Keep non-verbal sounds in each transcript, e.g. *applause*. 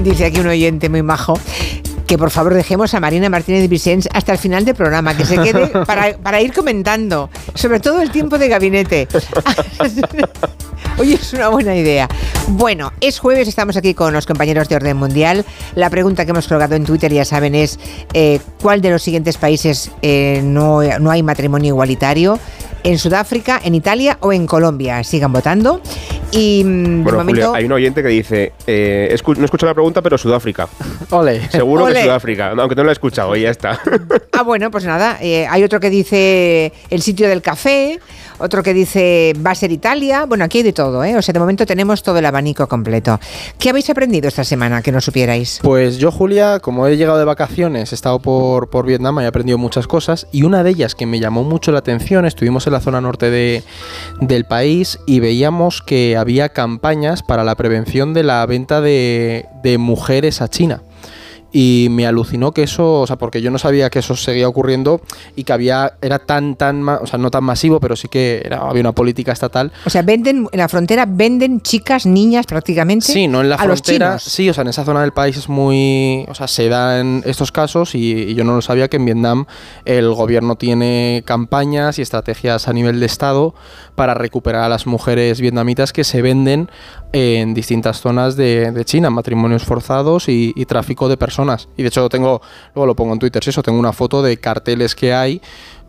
Dice aquí un oyente muy majo que por favor dejemos a Marina Martínez Vicens hasta el final del programa, que se quede *laughs* para, para ir comentando, sobre todo el tiempo de gabinete. Oye, es una buena idea. Bueno, es jueves, estamos aquí con los compañeros de Orden Mundial. La pregunta que hemos colgado en Twitter, ya saben, es eh, ¿cuál de los siguientes países eh, no, no hay matrimonio igualitario? ¿En Sudáfrica, en Italia o en Colombia? Sigan votando. Y mm, de Bueno, momento... Julia, hay un oyente que dice, eh, escu- no escucho la pregunta, pero Sudáfrica. *laughs* Ole. Seguro Ole. que Sudáfrica, aunque no lo he escuchado, y ya está. *laughs* Ah, bueno, pues nada. eh, hay otro que dice el sitio del café, otro que dice va a ser Italia. Bueno, aquí hay de todo, ¿eh? O sea, de momento tenemos todo el abanico completo. ¿Qué habéis aprendido esta semana que no supierais? Pues yo, Julia, como he llegado de vacaciones, he estado por, por Vietnam y he aprendido muchas cosas. Y una de ellas que me llamó mucho la atención, estuvimos en la zona norte de- del país y veíamos que había campañas para la prevención de la venta de, de mujeres a China. Y me alucinó que eso, o sea, porque yo no sabía que eso seguía ocurriendo y que había, era tan, tan, o sea, no tan masivo, pero sí que era- había una política estatal O sea, venden en la frontera venden chicas, niñas prácticamente. Sí, no en la a los frontera. chinos. Sí, o sea, en esa zona del país es muy. O sea, se dan estos casos y, y yo no lo sabía que en Vietnam el gobierno tiene campañas y estrategias a nivel de Estado para recuperar a las mujeres vietnamitas que se venden en distintas zonas de, de China, matrimonios forzados y, y tráfico de personas. Y de hecho tengo, luego lo pongo en Twitter, si eso, tengo una foto de carteles que hay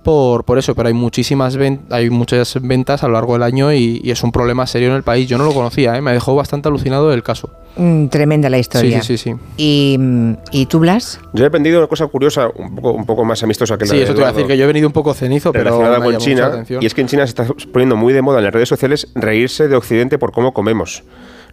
por, por eso, pero hay muchísimas ven- hay muchas ventas a lo largo del año y, y es un problema serio en el país. Yo no lo conocía, ¿eh? me dejó bastante alucinado el caso. Mm, tremenda la historia. Sí, sí, sí, sí. Y, mm, ¿Y tú, Blas? Yo he aprendido una cosa curiosa, un poco, un poco más amistosa que la Sí, de eso te iba a decir que yo he venido un poco cenizo, pero me con China. Y es que en China se está poniendo muy de moda en las redes sociales reírse de Occidente por cómo comemos.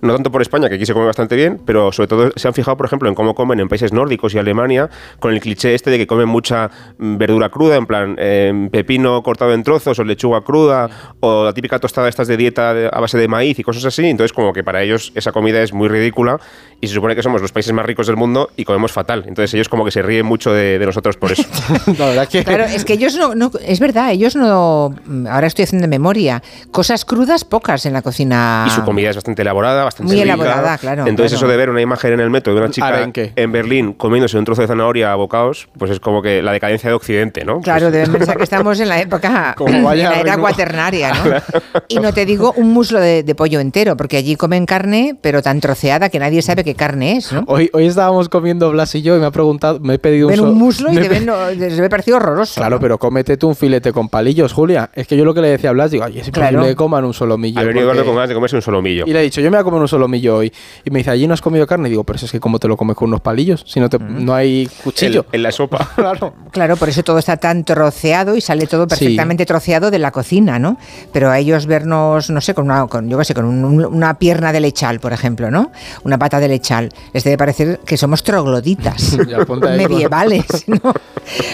No tanto por España, que aquí se come bastante bien, pero sobre todo se han fijado, por ejemplo, en cómo comen en países nórdicos y Alemania, con el cliché este de que comen mucha mm, verdura cruda, en plan eh, pepino cortado en trozos o lechuga cruda, o la típica tostada estas de dieta a base de maíz y cosas así. Entonces, como que para ellos esa comida es muy ridícula y se supone que somos los países más ricos del mundo y comemos fatal. Entonces, ellos como que se ríen mucho de, de nosotros por eso. *laughs* la verdad que Claro, es que ellos no, no- es verdad, ellos no, mm, ahora estoy haciendo memoria, cosas crudas pocas en la cocina. Y su comida es bastante elaborada, bastante Muy rica. elaborada, claro, Entonces claro. eso de ver una imagen en el metro de una chica Arenque. en Berlín comiéndose un trozo de zanahoria a bocados, pues es como que la decadencia de Occidente, ¿no? Claro, Pues- deben pensar que estamos en la época, *laughs* Como en la era cuaternaria, ¿no? Y no te digo un muslo de, de pollo entero, porque allí comen carne, pero tan troceada que nadie sabe qué carne es, ¿no? hoy, hoy estábamos comiendo Blas y yo y me ha preguntado, me he pedido Ven so- un muslo y te ven, no, les debe parecer horroroso. Claro, ¿no? pero cómete tú un filete con palillos, Julia. Es que yo lo que le decía a Blas, digo, ay, es imposible Claro. que coman un solomillo. ha venido porque- con ganas de comerse un solomillo. Y le he dicho, yo me voy a comer un solomillo hoy. Y me dice, allí no has comido carne. Y digo, pero eso es que cómo te lo comes con unos palillos, si no, te, no hay cuchillo. En, en la sopa. *laughs* Claro. Claro, por eso todo está tan troceado y sale todo perfectamente troceado de la cocina, ¿no? Pero a ellos vernos, no sé, con una, con, yo qué sé, con un- un- una pierna de lechal, por ejemplo, ¿no? Una pata de lechal, les debe parecer que somos trogloditas *laughs* medievales, ¿no? *laughs*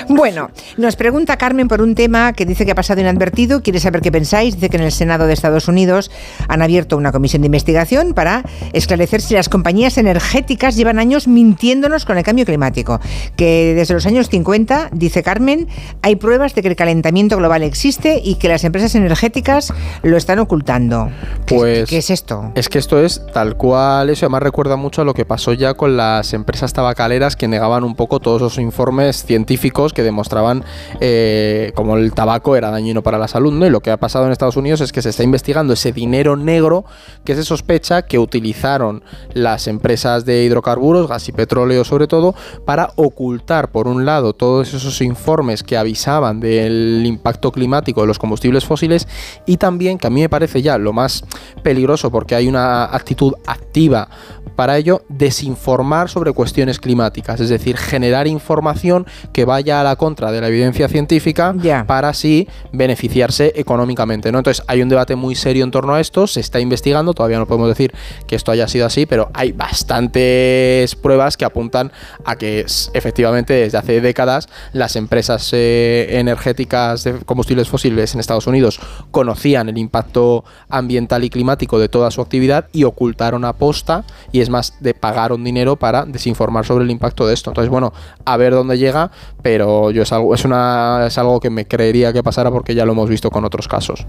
Bueno, nos pregunta Carmen por un tema que dice que ha pasado inadvertido, quiere saber qué pensáis, dice que en el Senado de Estados Unidos han abierto una comisión de investigación para esclarecer si las compañías energéticas llevan años mintiéndonos con el cambio climático, que desde los años 50, dice Carmen, hay pruebas de que el calentamiento global existe y que las empresas energéticas lo están ocultando. ¿Qué- Pues- ¿Qué es esto? Es que esto es tal cual eso, además recuerda mucho a lo que pasó ya con las empresas tabacaleras que negaban un poco todos esos informes científicos que demostraban eh, como el tabaco era dañino para la salud, ¿no? Y lo que ha pasado en Estados Unidos es que se está investigando ese dinero negro que se sospecha que utilizaron las empresas de hidrocarburos, gas y petróleo sobre todo, para ocultar por un lado todos esos informes que avisaban del impacto climático de los combustibles fósiles y también que a mí me parece ya lo más peligroso porque hay una actitud activa para ello desinformar sobre cuestiones climáticas, es decir, generar información que vaya a la contra de la evidencia científica para así beneficiarse económicamente, ¿no? Entonces, hay un debate muy serio en torno a esto, se está investigando, todavía no podemos decir que esto haya sido así, pero hay bastantes pruebas que apuntan a que efectivamente desde hace décadas las empresas eh, energéticas de combustibles fósiles en Estados Unidos conocían el impacto ambiental y climático de toda su actividad y ocultaron aposta y es más de pagaron dinero para desinformar sobre el impacto de esto. Entonces, bueno, a ver dónde llega, pero yo es algo es una es algo que me creería que pasara porque ya lo hemos visto con otros casos.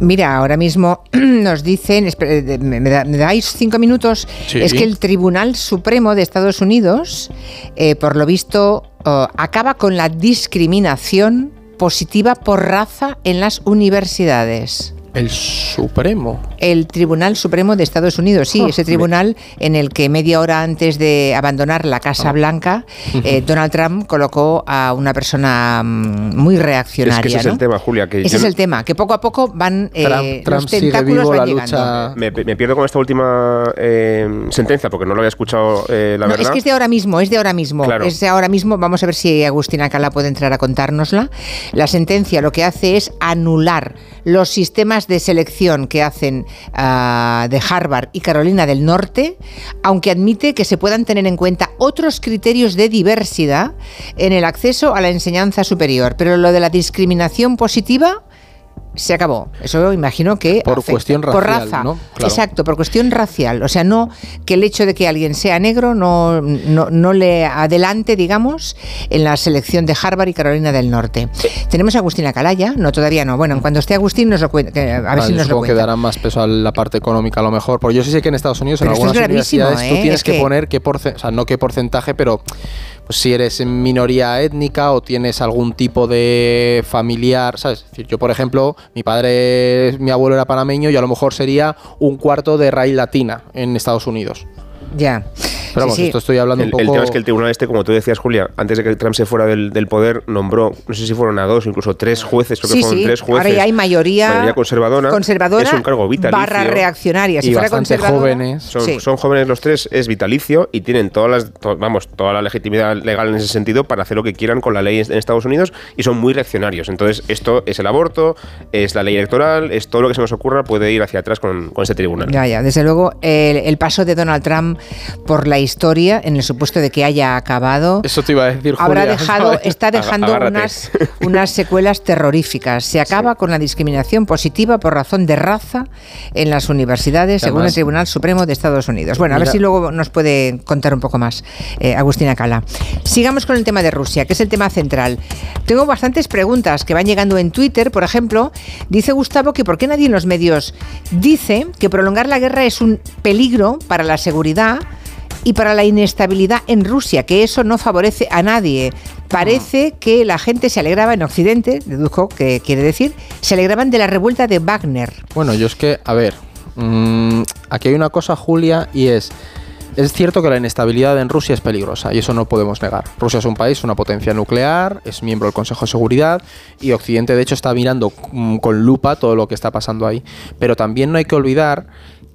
Mira, ahora mismo *clears throat* nos dicen, espe- ¿Me, dais cinco minutos? Es que el Tribunal Supremo de Estados Unidos, eh, por lo visto, oh, acaba con la discriminación positiva por raza en las universidades. El Supremo. El Tribunal Supremo de Estados Unidos, sí, ah, ese tribunal en el que media hora antes de abandonar la Casa ah. Blanca, eh, Donald Trump colocó a una persona mm, muy reaccionaria. Es que ese es el tema, Julia. Que ese es el tema, que poco a poco van eh, los tentáculos van llegando. Me, pierdo con esta última eh, sentencia porque no lo había escuchado la verdad. Es que es de ahora mismo, es de ahora mismo. Es de ahora mismo. Vamos a ver si Agustina Cala puede entrar a contárnosla. La sentencia lo que hace es anular los sistemas de selección que hacen ah, de Harvard y Carolina del Norte, aunque admite que se puedan tener en cuenta otros criterios de diversidad en el acceso a la enseñanza superior. Pero lo de la discriminación positiva se acabó. Eso imagino que por cuestión racial, por raza, exacto, por cuestión racial. O sea, no que el hecho de que alguien sea negro no, no, le adelante, digamos, en la selección de Harvard y Carolina del Norte. Tenemos a Agustina Calaya, no todavía no. Bueno, cuando esté Agustín nos lo cuenta, a ver si nos lo cuenta. que más peso a la parte económica a lo mejor, porque yo sí sé que en Estados Unidos en algunas universidades tú ¿eh? tienes que, poner qué porcentaje, o sea, no qué porcentaje, pero pues si eres minoría étnica o tienes algún tipo de familiar, ¿sabes? Yo por ejemplo, mi padre, mi abuelo era panameño y a lo mejor sería un cuarto de raíz latina en Estados Unidos. Ya. Pero vamos, esto estoy hablando un poco... El tema es que el tribunal este, como tú decías, Julia, antes de que Trump se fuera del, poder, nombró, no sé si fueron a dos, incluso tres jueces, creo que fueron tres jueces. Ahora ya hay mayoría, mayoría conservadora. Conservadora. Es un cargo vitalicio. Barra reaccionaria. Si y fuera jóvenes. Son, jóvenes los tres, es vitalicio y tienen todas las, vamos, toda la legitimidad legal en ese sentido para hacer lo que quieran con la ley en Estados Unidos y son muy reaccionarios. Entonces, esto es el aborto, es la ley electoral, es todo lo que se nos ocurra puede ir hacia atrás con, con ese tribunal. Ya, ya. Desde luego, el, el paso de Donald Trump por la historia, en el supuesto de que haya acabado. Eso te iba a decir, Habrá dejado, *laughs* está dejando unas, unas secuelas terroríficas. Se acaba con la discriminación positiva por razón de raza en las universidades, según el Tribunal Supremo de Estados Unidos. Bueno, a ver si luego nos puede contar un poco más eh, Agustina Cala. Sigamos con el tema de Rusia, que es el tema central. Tengo bastantes preguntas que van llegando en Twitter, por ejemplo, dice Gustavo que por qué nadie en los medios dice que prolongar la guerra es un peligro para la seguridad y para la inestabilidad en Rusia, que eso no favorece a nadie. Parece que la gente se alegraba en Occidente, dedujo que quiere decir, se alegraban de la revuelta de Wagner. Bueno, yo es que, a ver, mm, aquí hay una cosa, Julia, y es... Es cierto que la inestabilidad en Rusia es peligrosa y eso no podemos negar. Rusia es un país, una potencia nuclear, es miembro del Consejo de Seguridad y Occidente de hecho está mirando mm, con lupa todo lo que está pasando ahí. Pero también no hay que olvidar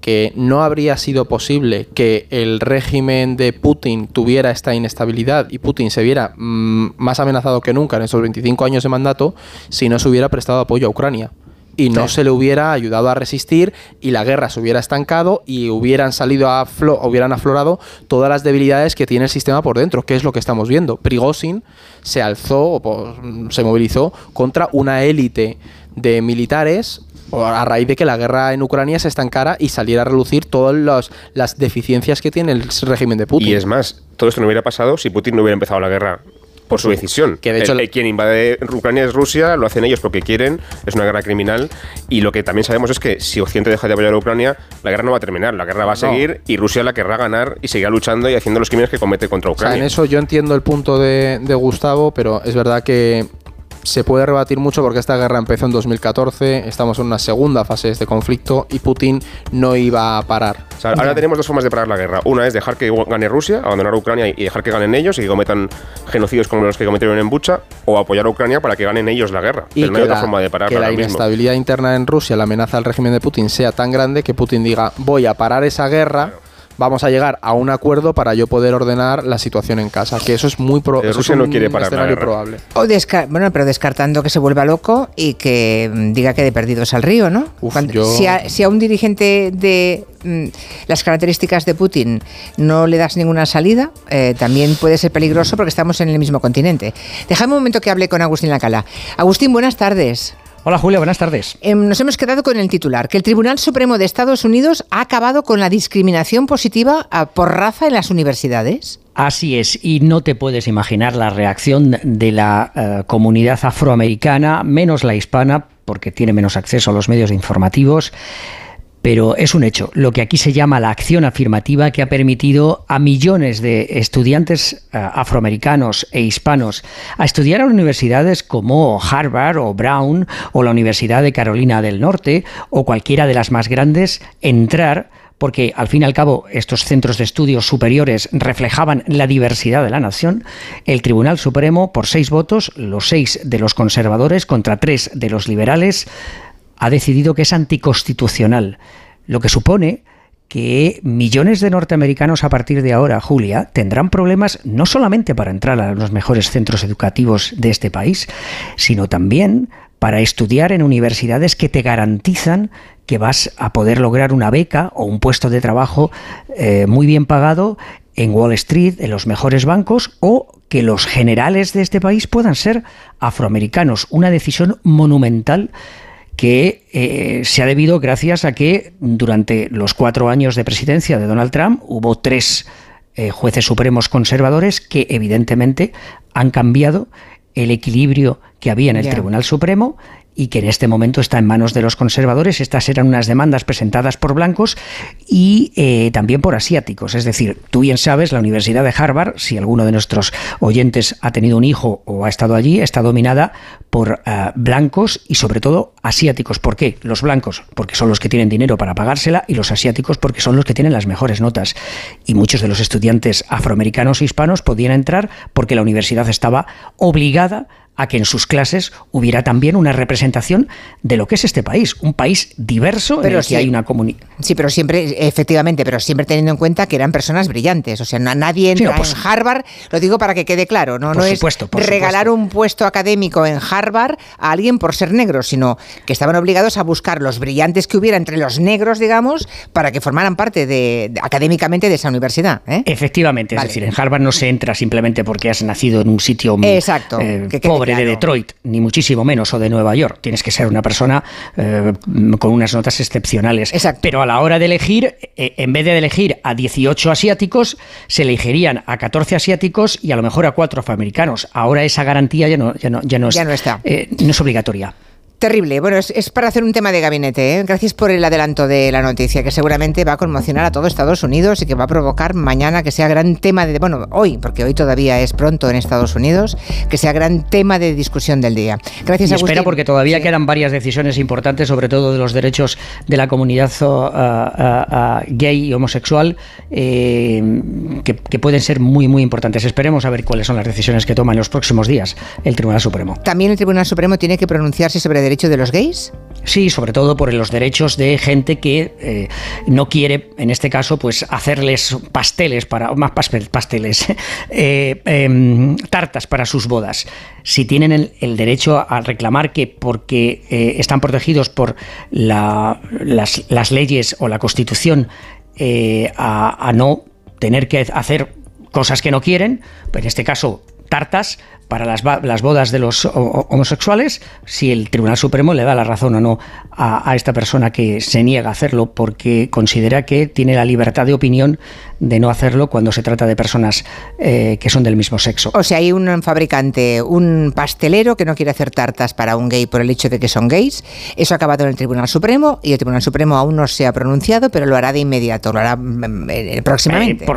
que no habría sido posible que el régimen de Putin tuviera esta inestabilidad y Putin se viera mm, más amenazado que nunca en esos 25 años de mandato si no se hubiera prestado apoyo a Ucrania y no se le hubiera ayudado a resistir y la guerra se hubiera estancado y hubieran salido a hubieran aflorado todas las debilidades que tiene el sistema por dentro, que es lo que estamos viendo. Prigozhin se alzó, se movilizó contra una élite de militares a raíz de que la guerra en Ucrania se estancara y saliera a relucir todas las deficiencias que tiene el régimen de Putin. Y es más, todo esto no hubiera pasado si Putin no hubiera empezado la guerra por su decisión. Que de hecho, el, quien invade Ucrania es Rusia, lo hacen ellos porque quieren, es una guerra criminal. Y lo que también sabemos es que si Occidente deja de apoyar a Ucrania, la guerra no va a terminar, la guerra va a seguir y Rusia la querrá ganar y seguirá luchando y haciendo los crímenes que comete contra Ucrania. en eso yo entiendo el punto de, de Gustavo, pero es verdad que se puede rebatir mucho porque esta guerra empezó en 2014, estamos en una segunda fase de este conflicto y Putin no iba a parar. ahora tenemos dos formas de parar la guerra. Una es dejar que gane Rusia, abandonar Ucrania y dejar que ganen ellos y que cometan genocidios como los que cometieron en Bucha, o apoyar a Ucrania para que ganen ellos la guerra. Y no hay otra forma de parar Que la inestabilidad interna en Rusia, la amenaza al régimen de Putin sea tan grande que Putin diga voy a parar esa guerra vamos a llegar a un acuerdo para yo poder ordenar la situación en casa, que eso es muy probable. eso no quiere parar escenario probable. O bueno, pero descartando que se vuelva loco y que mm, diga que de perdidos al río, ¿no? si, a, un dirigente de mm, las características de Putin no le das ninguna salida, eh, también puede ser peligroso porque estamos en el mismo continente. Déjame un momento que hable con Agustín Lacala. Agustín, buenas tardes. Hola Julia, buenas tardes. Em, nos hemos quedado con el titular, que el Tribunal Supremo de Estados Unidos ha acabado con la discriminación positiva por raza en las universidades. Así es, y no te puedes imaginar la reacción de la eh, comunidad afroamericana, menos la hispana, porque tiene menos acceso a los medios informativos pero es un hecho. Lo que aquí se llama la acción afirmativa que ha permitido a millones de estudiantes eh, afroamericanos e hispanos a estudiar en universidades como Harvard o Brown o la Universidad de Carolina del Norte o cualquiera de las más grandes entrar porque al fin y al cabo estos centros de estudios superiores reflejaban la diversidad de la nación, el Tribunal Supremo, por seis votos, los seis de los conservadores contra tres de los liberales, ha decidido que es anticonstitucional, lo que supone que millones de norteamericanos a partir de ahora, Julia, tendrán problemas no solamente para entrar a los mejores centros educativos de este país, sino también para estudiar en universidades que te garantizan que vas a poder lograr una beca o un puesto de trabajo eh, muy bien pagado en Wall Street, en los mejores bancos, o que los generales de este país puedan ser afroamericanos. Una decisión monumental que eh, se ha debido gracias a que durante los cuatro años de presidencia de Donald Trump hubo tres eh, jueces supremos conservadores que evidentemente han cambiado el equilibrio que había en el Tribunal Supremo y que en este momento está en manos de los conservadores. Estas eran unas demandas presentadas por blancos y eh, también por asiáticos. Es decir, tú bien sabes, la Universidad de Harvard, si alguno de nuestros oyentes ha tenido un hijo o ha estado allí, está dominada por eh, blancos y sobre todo asiáticos. ¿Por qué? Los blancos, porque son los que tienen dinero para pagársela y los asiáticos porque son los que tienen las mejores notas. Y muchos de los estudiantes afroamericanos e hispanos podían entrar porque la universidad estaba obligada que en sus clases hubiera también una representación de lo que es este país, un país diverso pero en el que hay una comunidad. Sí, pero siempre, efectivamente, pero siempre teniendo en cuenta que eran personas brillantes. O sea, nadie entra en Harvard, lo digo para que quede claro, no, no es regalar un puesto académico en Harvard a alguien por ser negro, sino que estaban obligados a buscar los brillantes que hubiera entre los negros, digamos, para que formaran parte de, académicamente de esa universidad. ¿eh? Efectivamente, es decir, en Harvard no se entra simplemente porque has nacido en un sitio Exacto, eh, de Detroit, ni muchísimo menos, o de Nueva York. Tienes que ser una persona eh, con unas notas excepcionales. Pero a la hora de elegir, eh, en vez de elegir a 18 asiáticos, se elegirían a 14 asiáticos y a lo mejor a 4 afroamericanos. Ahora esa garantía ya no, ya no, ya no, es, está. Eh, no es obligatoria. Terrible. Bueno, es, para hacer un tema de gabinete. ¿eh? Gracias por el adelanto de la noticia, que seguramente va a conmocionar a todo Estados Unidos y que va a provocar mañana que sea gran tema de. Bueno, hoy, porque hoy todavía es pronto en Estados Unidos, que sea gran tema de discusión del día. Gracias, y Agustín. espera, porque todavía quedan varias decisiones importantes, sobre todo de los derechos de la comunidad uh, uh, uh, gay y homosexual, eh, que, que pueden ser muy, muy importantes. Esperemos a ver cuáles son las decisiones que toma en los próximos días el Tribunal Supremo. También el Tribunal Supremo tiene que pronunciarse sobre derechos de los gays? Sí, sobre todo por los derechos de gente que eh, no quiere, en este caso, pues hacerles pasteles para más pasteles, *laughs* eh, em, tartas para sus bodas. Si tienen el, derecho a reclamar que porque eh, están protegidos por las, leyes o la Constitución a, a no tener que hacer cosas que no quieren, pues en este caso tartas, para las, las, bodas de los homosexuales, si el Tribunal Supremo le da la razón o no a, esta persona que se niega a hacerlo porque considera que tiene la libertad de opinión de no hacerlo cuando se trata de personas eh, que son del mismo sexo. O sea, hay un fabricante, un pastelero que no quiere hacer tartas para un gay por el hecho de que son gays. Eso ha acabado en el Tribunal Supremo y el Tribunal Supremo aún no se ha pronunciado, pero lo hará de inmediato, lo hará mm, eh, próximamente. Eh,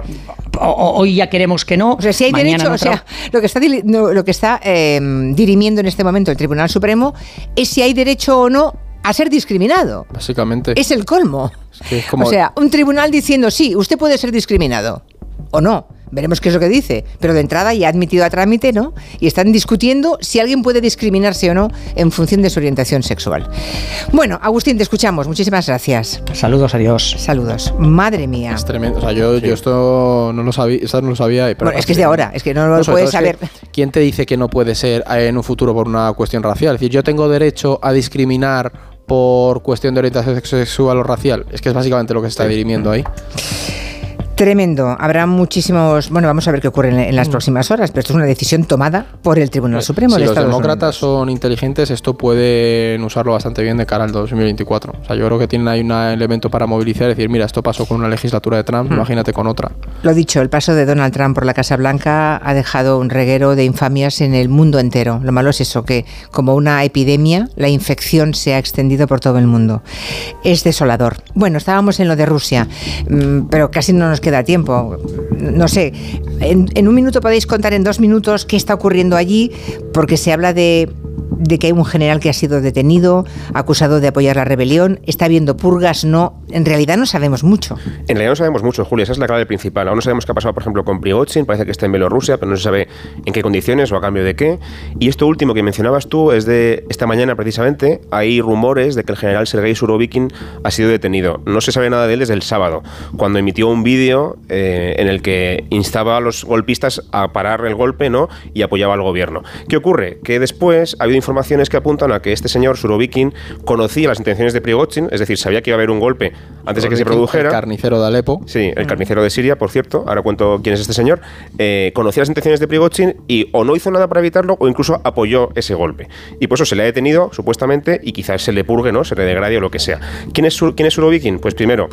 hoy ya queremos que no. O sea, si hay derecho, o sea, lo que está lo que está em, dirimiendo en este momento el Tribunal Supremo es si hay derecho o no a ser discriminado. Básicamente. Es el colmo. O sea, un tribunal diciendo, sí, usted puede ser discriminado. O no. Veremos qué es lo que dice. Pero de entrada ya ha admitido a trámite, ¿no? Y están discutiendo si alguien puede discriminarse o no en función de su orientación sexual. Bueno, Agustín, te escuchamos. Muchísimas gracias. Saludos, adiós. Saludos. Madre mía. Es tremendo. O sea, yo, esto no lo sabía. no lo sabía pero bueno, es que es de ahora. Es que no lo puedes saber. ¿Quién te dice que no puede ser eh, en un futuro por una cuestión racial? Es decir, yo tengo derecho a discriminar por cuestión de orientación sexual o racial. Es que es básicamente lo que se está dirimiendo ahí. Tremendo. Habrá muchísimos. Bueno, vamos a ver qué ocurre en, las mm. próximas horas, pero esto es una decisión tomada por el Tribunal Supremo si de los demócratas son inteligentes, esto pueden usarlo bastante bien de cara al 2024. O sea, yo creo que tienen ahí un elemento para movilizar y decir, mira, esto pasó con una legislatura de Trump, mm. imagínate con otra. Lo dicho, el paso de Donald Trump por la Casa Blanca ha dejado un reguero de infamias en el mundo entero. Lo malo es eso, que como una epidemia, la infección se ha extendido por todo el mundo. Es desolador. Bueno, estábamos en lo de Rusia, mm, pero casi no nos queda tiempo. No sé, en, un minuto podéis contar en dos minutos qué está ocurriendo allí, porque se habla de de que hay un general que ha sido detenido, acusado de apoyar la rebelión, está habiendo purgas, no, en realidad no sabemos mucho. En realidad no sabemos mucho, Julia, esa es la clave principal. Aún no sabemos qué ha pasado, por ejemplo, con Prigozhin, parece que está en Bielorrusia, pero no se sabe en qué condiciones o a cambio de qué. Y esto último que mencionabas tú es de esta mañana precisamente, hay rumores de que el general Sergei Surovikin ha sido detenido. No se sabe nada de él desde el sábado, cuando emitió un vídeo eh, en el que instaba a los golpistas a parar el golpe ¿no? y apoyaba al gobierno. ¿Qué ocurre? Que después ha habido informaciones que apuntan a que este señor Surovikin conocía las intenciones de Prigozhin, es decir, sabía que iba a haber un golpe antes de que se produjera. El carnicero de Alepo. Sí, el carnicero de Siria, por cierto. Ahora cuento quién es este señor. Eh, conocía las intenciones de Prigozhin y o no hizo nada para evitarlo o incluso apoyó ese golpe. Y por eso se le ha detenido, supuestamente, y quizás se le purgue, ¿no? Se le degrade o lo que sea. ¿Quién es, quién es Surovikin? Pues primero,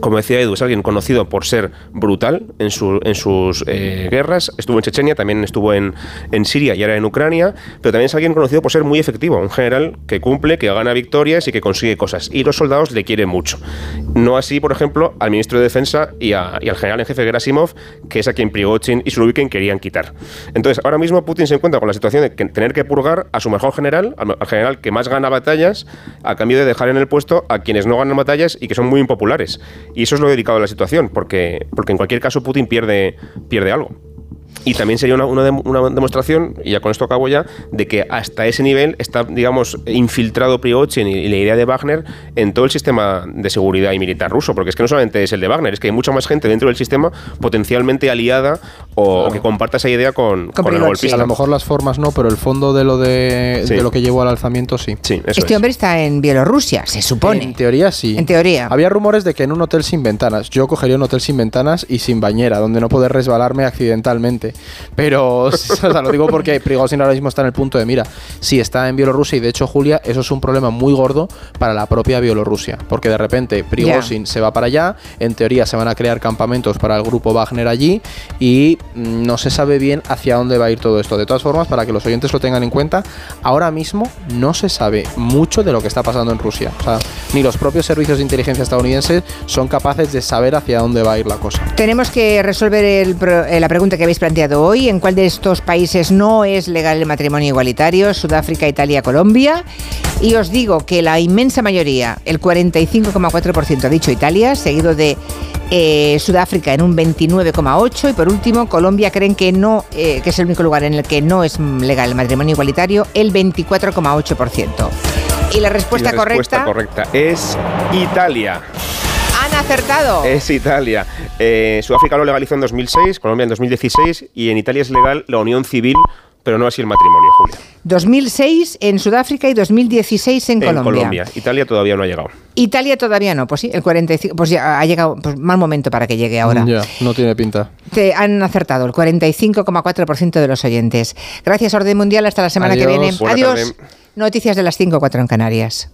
como decía Edu, es alguien conocido por ser brutal en, en sus eh, guerras. Estuvo en Chechenia, también estuvo en, en, Siria y ahora en Ucrania, pero también es alguien conocido por ser muy efectivo, un general que cumple, que gana victorias y que consigue cosas. Y los soldados le quieren mucho. No así, por ejemplo, al ministro de Defensa y, al general en jefe Gerasimov, que es a quien Prigozhin y Surovikin querían quitar. Entonces, ahora mismo Putin se encuentra con la situación de tener que purgar a su mejor general, al, al general que más gana batallas, a cambio de dejar en el puesto a quienes no ganan batallas y que son muy impopulares. Y eso es lo delicado de la situación, porque, porque en cualquier caso Putin pierde, pierde algo. Y también sería una, una, demostración, y ya con esto acabo ya, de que hasta ese nivel está, digamos, infiltrado Prigozhin y, la idea de Wagner en todo el sistema de seguridad y militar ruso, porque es que no solamente es el de Wagner, es que hay mucha más gente dentro del sistema potencialmente aliada o, que comparta esa idea con, con, el golpista. A lo mejor las formas no, pero el fondo de lo de, lo que llevó al alzamiento sí. sí este hombre está en Bielorrusia, se supone. En teoría sí. En teoría. Había rumores de que en un hotel sin ventanas. Yo cogería un hotel sin ventanas y sin bañera, donde no poder resbalarme accidentalmente. Pero *laughs* o sea, lo digo porque Prigozhin ahora mismo está en el punto de mira. Si está en Bielorrusia y de hecho, Julia, eso es un problema muy gordo para la propia Bielorrusia. Porque de repente Prigozhin se va para allá, en teoría se van a crear campamentos para el grupo Wagner allí y mm, no se sabe bien hacia dónde va a ir todo esto. De todas formas, para que los oyentes lo tengan en cuenta, ahora mismo no se sabe mucho de lo que está pasando en Rusia. O sea, ni los propios servicios de inteligencia estadounidenses son capaces de saber hacia dónde va a ir la cosa. Tenemos que resolver eh, la pregunta que habéis planteado hoy. ¿En cuál de estos países no es legal el matrimonio igualitario? Sudáfrica, Italia, Colombia. Y os digo que la inmensa mayoría, el 45,4% ha dicho Italia, seguido de eh, Sudáfrica en un 29,8% y por último Colombia creen que no, eh, que es el único lugar en el que no es legal el matrimonio igualitario, el 24,8%. Y la respuesta, y la respuesta correcta es Italia acertado. Es Italia. Eh, Sudáfrica lo legalizó en 2006, Colombia en 2016 y en Italia es legal la unión civil, pero no así el matrimonio, Julia. 2006 en Sudáfrica y 2016 en, Colombia. Colombia. Italia todavía no ha llegado. Italia todavía no, pues sí, el 45, pues ya ha llegado, pues mal momento para que llegue ahora. Ya, no tiene pinta. Te han acertado el 45,4% de los oyentes. Gracias, Orden Mundial, hasta la semana que viene. Adiós. Noticias de las 5 4 en Canarias.